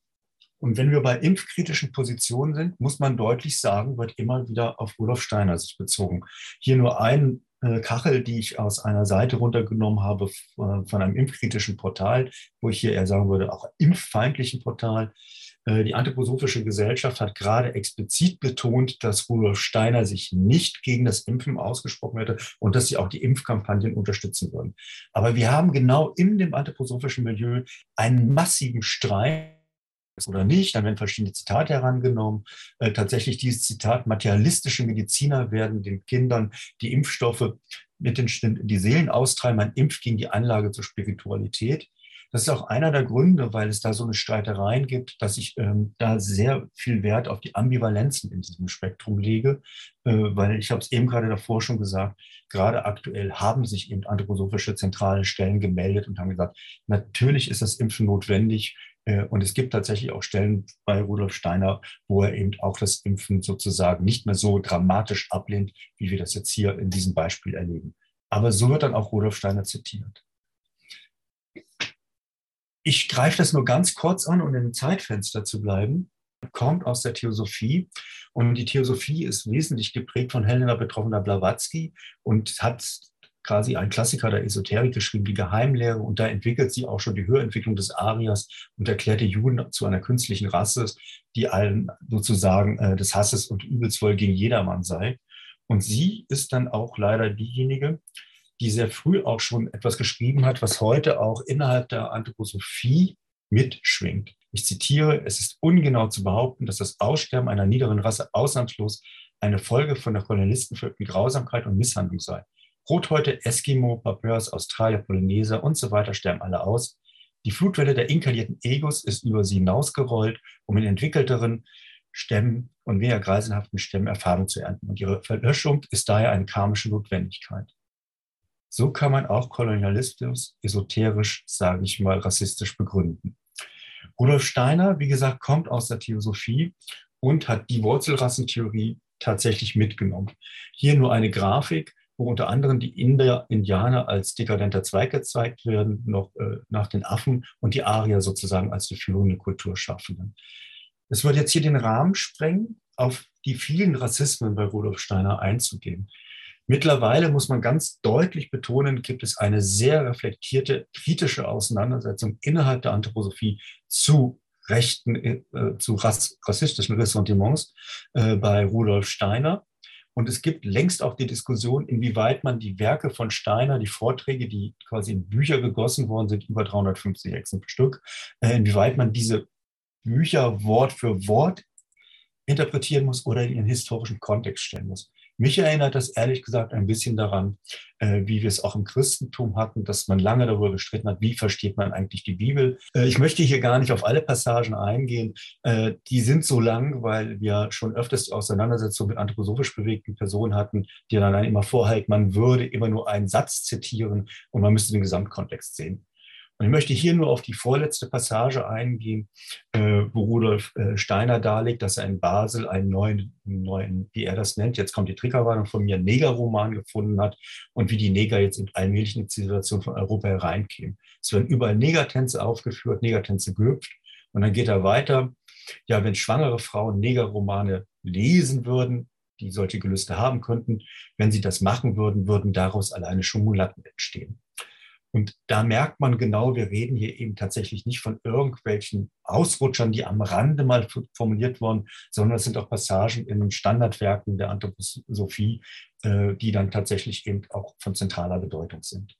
A: und wenn wir bei impfkritischen Positionen sind, muss man deutlich sagen, wird immer wieder auf Rudolf Steiner sich bezogen. Hier nur ein äh, Kachel, die ich aus einer Seite runtergenommen habe äh, von einem impfkritischen Portal, wo ich hier eher sagen würde, auch impffeindlichen Portal. Äh, die Anthroposophische Gesellschaft hat gerade explizit betont, dass Rudolf Steiner sich nicht gegen das Impfen ausgesprochen hätte und dass sie auch die Impfkampagnen unterstützen würden. Aber wir haben genau in dem anthroposophischen Milieu einen massiven Streit oder nicht, dann werden verschiedene Zitate herangenommen. Äh, tatsächlich dieses Zitat, materialistische Mediziner werden den Kindern die Impfstoffe mit den die Seelen austreiben, man impft gegen die Anlage zur Spiritualität. Das ist auch einer der Gründe, weil es da so eine Streitereien gibt, dass ich ähm, da sehr viel Wert auf die Ambivalenzen in diesem Spektrum lege, äh, weil ich habe es eben gerade davor schon gesagt, gerade aktuell haben sich eben anthroposophische zentrale Stellen gemeldet und haben gesagt, natürlich ist das Impfen notwendig, äh, und es gibt tatsächlich auch Stellen bei Rudolf Steiner, wo er eben auch das Impfen sozusagen nicht mehr so dramatisch ablehnt, wie wir das jetzt hier in diesem Beispiel erleben. Aber so wird dann auch Rudolf Steiner zitiert. Ich greife das nur ganz kurz an, um im Zeitfenster zu bleiben. Kommt aus der Theosophie und die Theosophie ist wesentlich geprägt von Helena Petrovna Blavatsky und hat quasi ein Klassiker der Esoterik geschrieben, die Geheimlehre. Und da entwickelt sie auch schon die Höherentwicklung des Arias und erklärt die Juden zu einer künstlichen Rasse, die allen sozusagen äh, des Hasses und Übelswoll gegen jedermann sei. Und sie ist dann auch leider diejenige, die sehr früh auch schon etwas geschrieben hat, was heute auch innerhalb der Anthroposophie mitschwingt. Ich zitiere, es ist ungenau zu behaupten, dass das Aussterben einer niederen Rasse ausnahmslos eine Folge von der kolonialistenvölkigen Grausamkeit und Misshandlung sei. Rothäute, Eskimo, Papörs, Australier, Polyneser und so weiter sterben alle aus. Die Flutwelle der inkarnierten Egos ist über sie hinausgerollt, um in entwickelteren Stämmen und weniger greisenhaften Stämmen Erfahrung zu ernten. Und ihre Verlöschung ist daher eine karmische Notwendigkeit. So kann man auch Kolonialismus esoterisch, sage ich mal, rassistisch begründen. Rudolf Steiner, wie gesagt, kommt aus der Theosophie und hat die Wurzelrassentheorie tatsächlich mitgenommen. Hier nur eine Grafik, wo unter anderem die Inder, Indianer als dekadenter Zweig gezeigt werden, noch äh, nach den Affen und die Arier sozusagen als die führende Kulturschaffenden. Es wird jetzt hier den Rahmen sprengen, auf die vielen Rassismen bei Rudolf Steiner einzugehen. Mittlerweile muss man ganz deutlich betonen, gibt es eine sehr reflektierte, kritische Auseinandersetzung innerhalb der Anthroposophie zu rechten, äh, zu rass, rassistischen Ressentiments äh, bei Rudolf Steiner. Und es gibt längst auch die Diskussion, inwieweit man die Werke von Steiner, die Vorträge, die quasi in Bücher gegossen worden sind, über 350 Stück, äh, inwieweit man diese Bücher Wort für Wort interpretieren muss oder in ihren historischen Kontext stellen muss. Mich erinnert das ehrlich gesagt ein bisschen daran, äh, wie wir es auch im Christentum hatten, dass man lange darüber gestritten hat, wie versteht man eigentlich die Bibel. Äh, ich möchte hier gar nicht auf alle Passagen eingehen. Äh, die sind so lang, weil wir schon öfters die Auseinandersetzung mit anthroposophisch bewegten Personen hatten, die dann immer vorhalten, man würde immer nur einen Satz zitieren und man müsste den Gesamtkontext sehen. Und ich möchte hier nur auf die vorletzte Passage eingehen, äh, wo Rudolf äh, Steiner darlegt, dass er in Basel einen neuen, neuen, wie er das nennt, jetzt kommt die Triggerwarnung von mir, Negerroman gefunden hat und wie die Neger jetzt in allmählich in die Zivilisation von Europa hereinkämen. Es werden überall Negertänze aufgeführt, Negertänze gehüpft und dann geht er weiter. Ja, wenn schwangere Frauen Negerromane lesen würden, die solche Gelüste haben könnten, wenn sie das machen würden, würden daraus alleine Schumulatten entstehen. Und da merkt man genau, wir reden hier eben tatsächlich nicht von irgendwelchen Ausrutschern, die am Rande mal formuliert wurden, sondern es sind auch Passagen in den Standardwerken der Anthroposophie, äh, die dann tatsächlich eben auch von zentraler Bedeutung sind.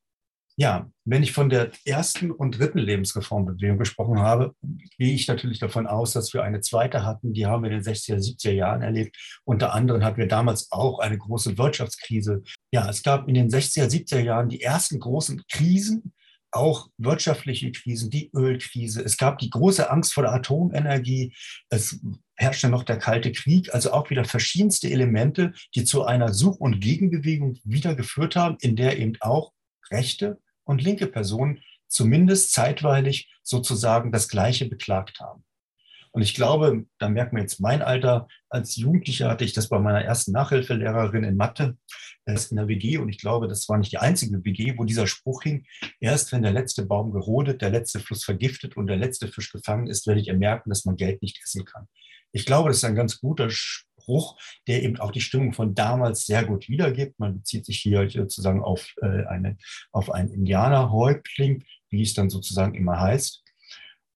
A: Ja, wenn ich von der ersten und dritten Lebensreformbewegung gesprochen habe, gehe ich natürlich davon aus, dass wir eine zweite hatten. Die haben wir in den 60er, 70er Jahren erlebt. Unter anderem hatten wir damals auch eine große Wirtschaftskrise. Ja, es gab in den 60er, 70er Jahren die ersten großen Krisen, auch wirtschaftliche Krisen, die Ölkrise. Es gab die große Angst vor der Atomenergie. Es herrschte noch der Kalte Krieg. Also auch wieder verschiedenste Elemente, die zu einer Such- und Gegenbewegung wieder geführt haben, in der eben auch rechte und linke Personen zumindest zeitweilig sozusagen das Gleiche beklagt haben. Und ich glaube, da merkt man jetzt mein Alter. Als Jugendlicher hatte ich das bei meiner ersten Nachhilfelehrerin in Mathe in der WG. Und ich glaube, das war nicht die einzige WG, wo dieser Spruch hing. Erst wenn der letzte Baum gerodet, der letzte Fluss vergiftet und der letzte Fisch gefangen ist, werde ich merken, dass man Geld nicht essen kann. Ich glaube, das ist ein ganz guter Spruch, der eben auch die Stimmung von damals sehr gut wiedergibt. Man bezieht sich hier sozusagen auf, äh, eine, auf einen Indianerhäuptling, wie es dann sozusagen immer heißt.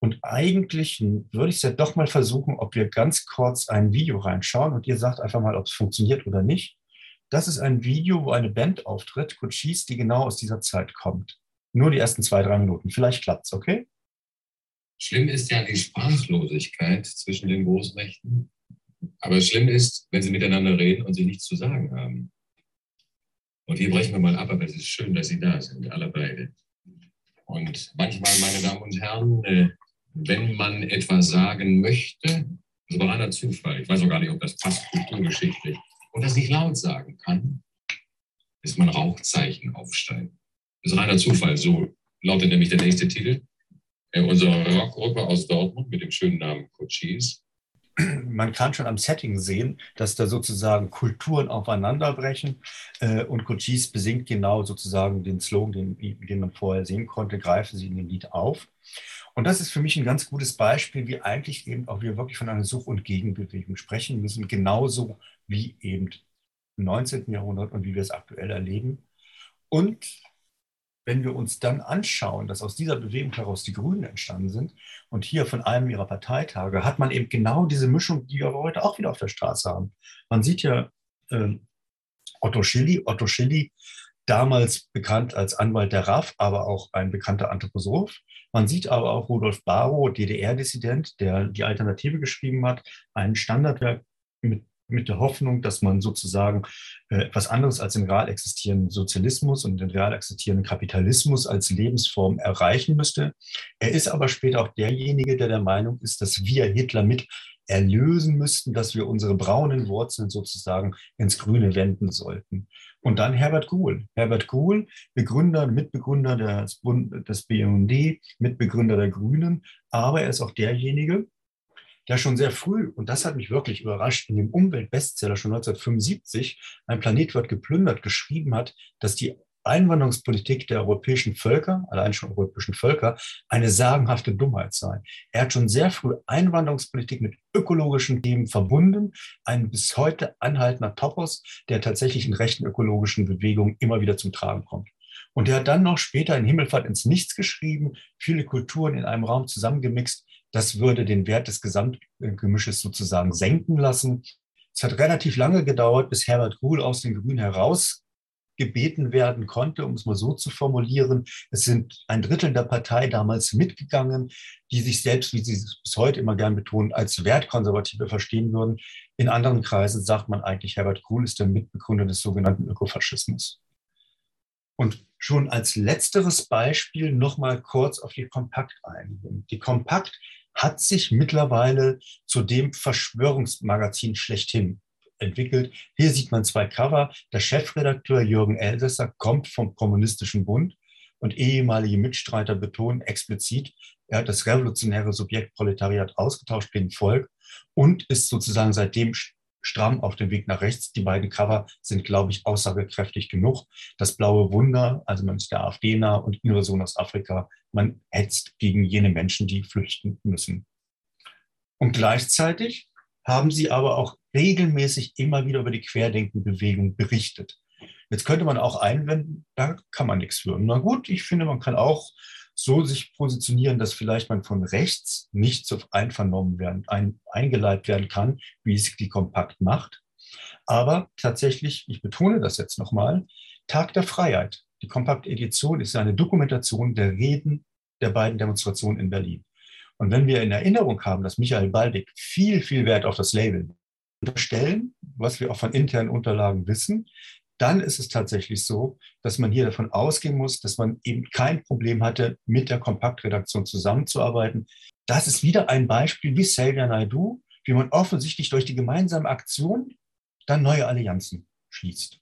A: Und eigentlich würde ich es ja doch mal versuchen, ob wir ganz kurz ein Video reinschauen und ihr sagt einfach mal, ob es funktioniert oder nicht. Das ist ein Video, wo eine Band auftritt, Cochise, die genau aus dieser Zeit kommt. Nur die ersten zwei, drei Minuten. Vielleicht klappt es, okay?
C: Schlimm ist ja die Sprachlosigkeit zwischen den Großmächten. Aber schlimm ist, wenn sie miteinander reden und sie nichts zu sagen haben. Und hier brechen wir mal ab, aber es ist schön, dass Sie da sind, alle beide. Und manchmal, meine Damen und Herren, äh, wenn man etwas sagen möchte, das war reiner Zufall, ich weiß auch gar nicht, ob das passt kulturgeschichtlich, und das nicht laut sagen kann, ist man Rauchzeichen aufsteigen. Das ist reiner Zufall, so lautet nämlich der nächste Titel. Äh, unsere Rockgruppe aus Dortmund mit dem schönen Namen Cochise.
A: Man kann schon am Setting sehen, dass da sozusagen Kulturen aufeinanderbrechen äh, und Cochise besingt genau sozusagen den Slogan, den, den man vorher sehen konnte, greifen Sie in dem Lied auf. Und das ist für mich ein ganz gutes Beispiel, wie eigentlich eben auch wir wirklich von einer Such- und Gegenbewegung sprechen müssen, genauso wie eben im 19. Jahrhundert und wie wir es aktuell erleben. Und wenn wir uns dann anschauen, dass aus dieser Bewegung heraus die Grünen entstanden sind und hier von einem ihrer Parteitage, hat man eben genau diese Mischung, die wir heute auch wieder auf der Straße haben. Man sieht ja äh, Otto Schilly. Otto Schilly damals bekannt als Anwalt der RAF, aber auch ein bekannter Anthroposoph. Man sieht aber auch Rudolf Barrow, DDR-Dissident, der die Alternative geschrieben hat, ein Standardwerk mit, mit der Hoffnung, dass man sozusagen äh, etwas anderes als den real existierenden Sozialismus und den real existierenden Kapitalismus als Lebensform erreichen müsste. Er ist aber später auch derjenige, der der Meinung ist, dass wir Hitler mit erlösen müssten, dass wir unsere braunen Wurzeln sozusagen ins Grüne wenden sollten. Und dann Herbert Kuhl. Herbert Kuhl, Begründer, Mitbegründer des, Bund, des BUND, Mitbegründer der Grünen, aber er ist auch derjenige, der schon sehr früh, und das hat mich wirklich überrascht, in dem Umweltbestseller schon 1975, Ein Planet wird geplündert, geschrieben hat, dass die Einwanderungspolitik der europäischen Völker, allein schon europäischen Völker, eine sagenhafte Dummheit sei. Er hat schon sehr früh Einwanderungspolitik mit ökologischen Themen verbunden, ein bis heute anhaltender Topos, der tatsächlich in rechten ökologischen Bewegungen immer wieder zum Tragen kommt. Und er hat dann noch später in Himmelfahrt ins Nichts geschrieben, viele Kulturen in einem Raum zusammengemixt. Das würde den Wert des Gesamtgemisches sozusagen senken lassen. Es hat relativ lange gedauert, bis Herbert Kuhl aus den Grünen heraus gebeten werden konnte, um es mal so zu formulieren. Es sind ein Drittel der Partei damals mitgegangen, die sich selbst, wie sie es bis heute immer gern betonen, als Wertkonservative verstehen würden. In anderen Kreisen sagt man eigentlich, Herbert Kuhl ist der Mitbegründer des sogenannten Ökofaschismus. Und schon als letzteres Beispiel nochmal kurz auf die Kompakt eingehen. Die Kompakt hat sich mittlerweile zu dem Verschwörungsmagazin schlechthin entwickelt. Hier sieht man zwei Cover. Der Chefredakteur Jürgen Elsässer kommt vom Kommunistischen Bund und ehemalige Mitstreiter betonen explizit, er hat das revolutionäre Subjekt Proletariat ausgetauscht gegen Volk und ist sozusagen seitdem stramm auf dem Weg nach rechts. Die beiden Cover sind, glaube ich, aussagekräftig genug. Das blaue Wunder, also man ist der AfD nah und Invasion aus Afrika, man hetzt gegen jene Menschen, die flüchten müssen. Und gleichzeitig haben sie aber auch regelmäßig immer wieder über die Querdenkenbewegung berichtet. Jetzt könnte man auch einwenden, da kann man nichts für. Na gut, ich finde, man kann auch so sich positionieren, dass vielleicht man von rechts nicht so einvernommen werden, ein, eingeleitet werden kann, wie es die Kompakt macht. Aber tatsächlich, ich betone das jetzt nochmal, Tag der Freiheit. Die Kompakt-Edition ist eine Dokumentation der Reden der beiden Demonstrationen in Berlin. Und wenn wir in Erinnerung haben, dass Michael Baldig viel, viel Wert auf das Label unterstellen, was wir auch von internen Unterlagen wissen, dann ist es tatsächlich so, dass man hier davon ausgehen muss, dass man eben kein Problem hatte, mit der Kompaktredaktion zusammenzuarbeiten. Das ist wieder ein Beispiel wie Xavier Naidu, wie man offensichtlich durch die gemeinsame Aktion dann neue Allianzen schließt.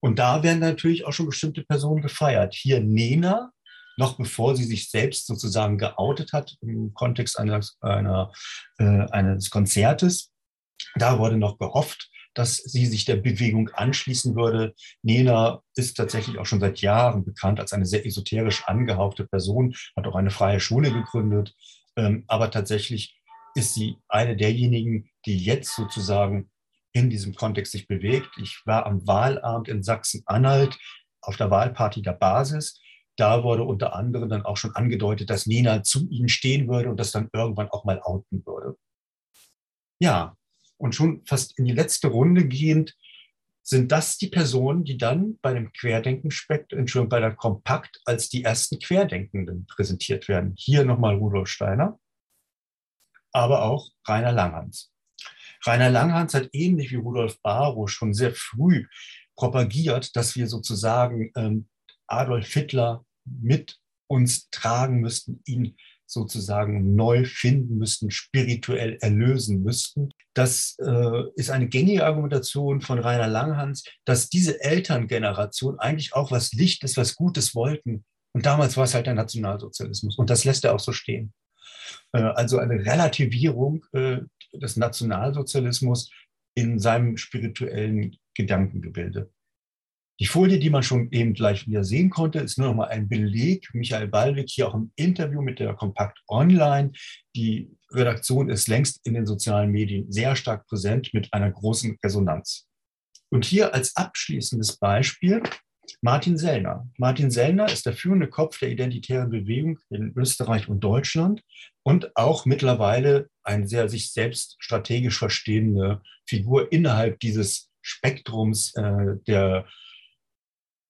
A: Und da werden natürlich auch schon bestimmte Personen gefeiert. Hier Nena, noch bevor sie sich selbst sozusagen geoutet hat im Kontext eines, einer, äh, eines Konzertes. Da wurde noch gehofft, dass sie sich der Bewegung anschließen würde. Nena ist tatsächlich auch schon seit Jahren bekannt als eine sehr esoterisch angehauchte Person, hat auch eine freie Schule gegründet. Ähm, aber tatsächlich ist sie eine derjenigen, die jetzt sozusagen in diesem Kontext sich bewegt. Ich war am Wahlabend in Sachsen-Anhalt auf der Wahlparty der Basis. Da wurde unter anderem dann auch schon angedeutet, dass Nina zu ihnen stehen würde und das dann irgendwann auch mal outen würde. Ja, und schon fast in die letzte Runde gehend sind das die Personen, die dann bei dem Querdenkenspektrum, Entschuldigung, bei der Kompakt als die ersten Querdenkenden präsentiert werden. Hier nochmal Rudolf Steiner, aber auch Rainer Langhans. Rainer Langhans hat ähnlich wie Rudolf Barrow schon sehr früh propagiert, dass wir sozusagen ähm, Adolf Hitler mit uns tragen müssten, ihn sozusagen neu finden müssten, spirituell erlösen müssten. Das äh, ist eine gängige Argumentation von Rainer Langhans, dass diese Elterngeneration eigentlich auch was Lichtes, was Gutes wollten. Und damals war es halt der Nationalsozialismus. Und das lässt er auch so stehen. Äh, also eine Relativierung äh, des Nationalsozialismus in seinem spirituellen Gedankengebilde. Die Folie, die man schon eben gleich wieder sehen konnte, ist nur noch mal ein Beleg. Michael Ballweg hier auch im Interview mit der Kompakt Online. Die Redaktion ist längst in den sozialen Medien sehr stark präsent mit einer großen Resonanz. Und hier als abschließendes Beispiel Martin Sellner. Martin Sellner ist der führende Kopf der identitären Bewegung in Österreich und Deutschland und auch mittlerweile eine sehr sich selbst strategisch verstehende Figur innerhalb dieses Spektrums äh, der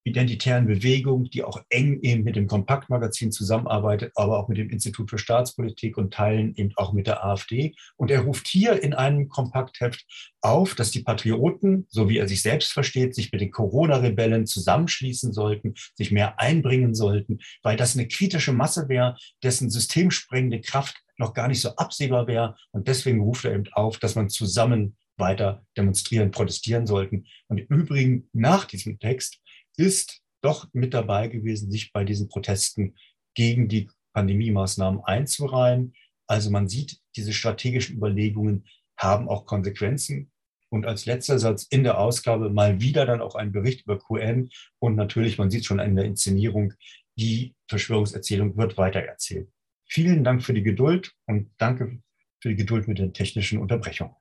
A: identitären Bewegung, die auch eng eben mit dem Kompaktmagazin zusammenarbeitet, aber auch mit dem Institut für Staatspolitik und Teilen eben auch mit der AfD. Und er ruft hier in einem Kompaktheft auf, dass die Patrioten, so wie er sich selbst versteht, sich mit den Corona-Rebellen zusammenschließen sollten, sich mehr einbringen sollten, weil das eine kritische Masse wäre, dessen systemsprengende Kraft noch gar nicht so absehbar wäre. Und deswegen ruft er eben auf, dass man zusammen weiter demonstrieren, protestieren sollten. Und im Übrigen nach diesem Text ist doch mit dabei gewesen, sich bei diesen Protesten gegen die Pandemie-Maßnahmen einzureihen. Also man sieht, diese strategischen Überlegungen haben auch Konsequenzen. Und als letzter Satz in der Ausgabe mal wieder dann auch ein Bericht über QN. Und natürlich, man sieht schon in der Inszenierung, die Verschwörungserzählung wird weitererzählt. Vielen Dank für die Geduld und danke für die Geduld mit den technischen Unterbrechungen.